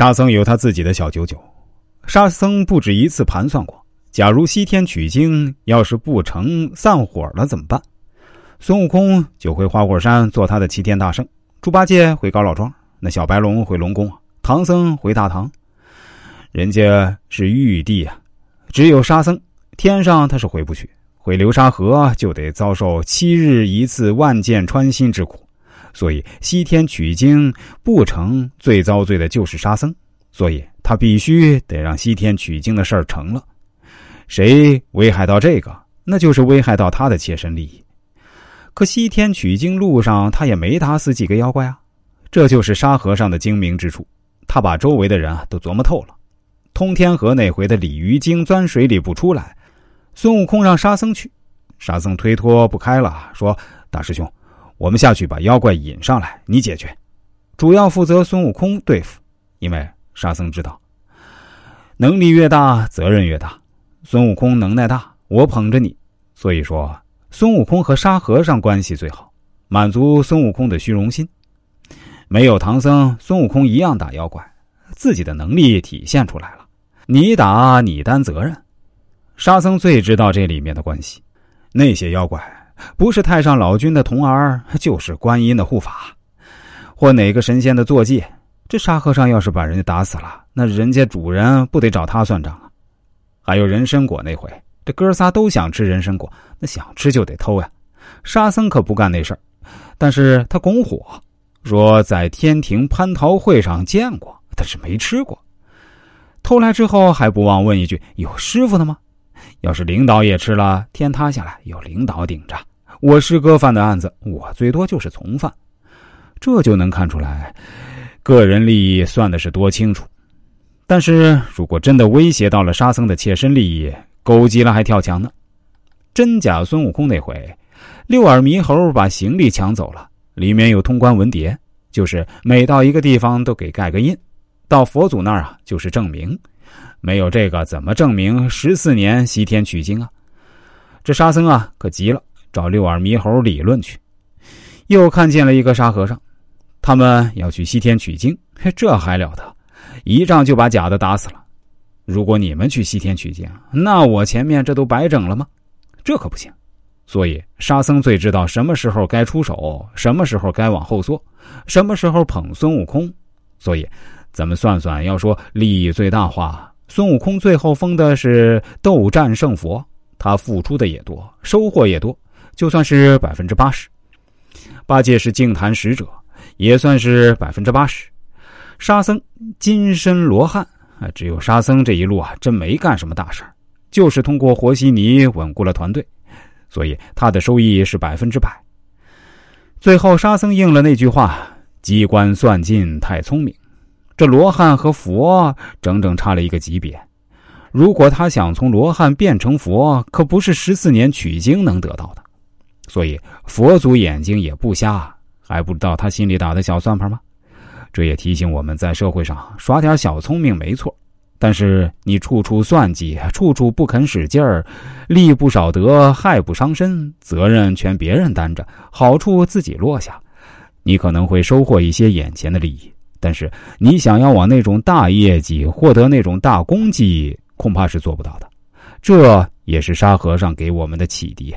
沙僧有他自己的小九九，沙僧不止一次盘算过，假如西天取经要是不成，散伙了怎么办？孙悟空就回花果山做他的齐天大圣，猪八戒回高老庄，那小白龙回龙宫，唐僧回大唐。人家是玉帝啊，只有沙僧天上他是回不去，回流沙河就得遭受七日一次万箭穿心之苦。所以西天取经不成，最遭罪的就是沙僧，所以他必须得让西天取经的事儿成了。谁危害到这个，那就是危害到他的切身利益。可西天取经路上，他也没打死几个妖怪啊，这就是沙和尚的精明之处。他把周围的人啊都琢磨透了。通天河那回的鲤鱼精钻水里不出来，孙悟空让沙僧去，沙僧推脱不开了，说：“大师兄，我们下去把妖怪引上来，你解决，主要负责孙悟空对付。因为沙僧知道，能力越大，责任越大。孙悟空能耐大，我捧着你，所以说。”孙悟空和沙和尚关系最好，满足孙悟空的虚荣心。没有唐僧，孙悟空一样打妖怪，自己的能力体现出来了。你打你担责任。沙僧最知道这里面的关系。那些妖怪不是太上老君的童儿，就是观音的护法，或哪个神仙的坐骑。这沙和尚要是把人家打死了，那人家主人不得找他算账啊？还有人参果那回。这哥仨都想吃人参果，那想吃就得偷呀。沙僧可不干那事儿，但是他拱火，说在天庭蟠桃会上见过，但是没吃过。偷来之后还不忘问一句：“有师傅的吗？”要是领导也吃了，天塌下来有领导顶着。我师哥犯的案子，我最多就是从犯。这就能看出来，个人利益算的是多清楚。但是如果真的威胁到了沙僧的切身利益，狗急了还跳墙呢！真假孙悟空那回，六耳猕猴把行李抢走了，里面有通关文牒，就是每到一个地方都给盖个印，到佛祖那儿啊就是证明。没有这个怎么证明十四年西天取经啊？这沙僧啊可急了，找六耳猕猴理论去。又看见了一个沙和尚，他们要去西天取经，嘿这还了得！一仗就把假的打死了。如果你们去西天取经，那我前面这都白整了吗？这可不行。所以沙僧最知道什么时候该出手，什么时候该往后缩，什么时候捧孙悟空。所以，咱们算算，要说利益最大化，孙悟空最后封的是斗战胜佛，他付出的也多，收获也多，就算是百分之八十。八戒是净坛使者，也算是百分之八十。沙僧金身罗汉。啊，只有沙僧这一路啊，真没干什么大事就是通过和稀泥稳固了团队，所以他的收益是百分之百。最后，沙僧应了那句话：“机关算尽太聪明。”这罗汉和佛整整差了一个级别。如果他想从罗汉变成佛，可不是十四年取经能得到的。所以佛祖眼睛也不瞎，还不知道他心里打的小算盘吗？这也提醒我们在社会上耍点小聪明没错，但是你处处算计，处处不肯使劲儿，利不少得，害不伤身，责任全别人担着，好处自己落下，你可能会收获一些眼前的利益，但是你想要往那种大业绩获得那种大功绩，恐怕是做不到的。这也是沙和尚给我们的启迪。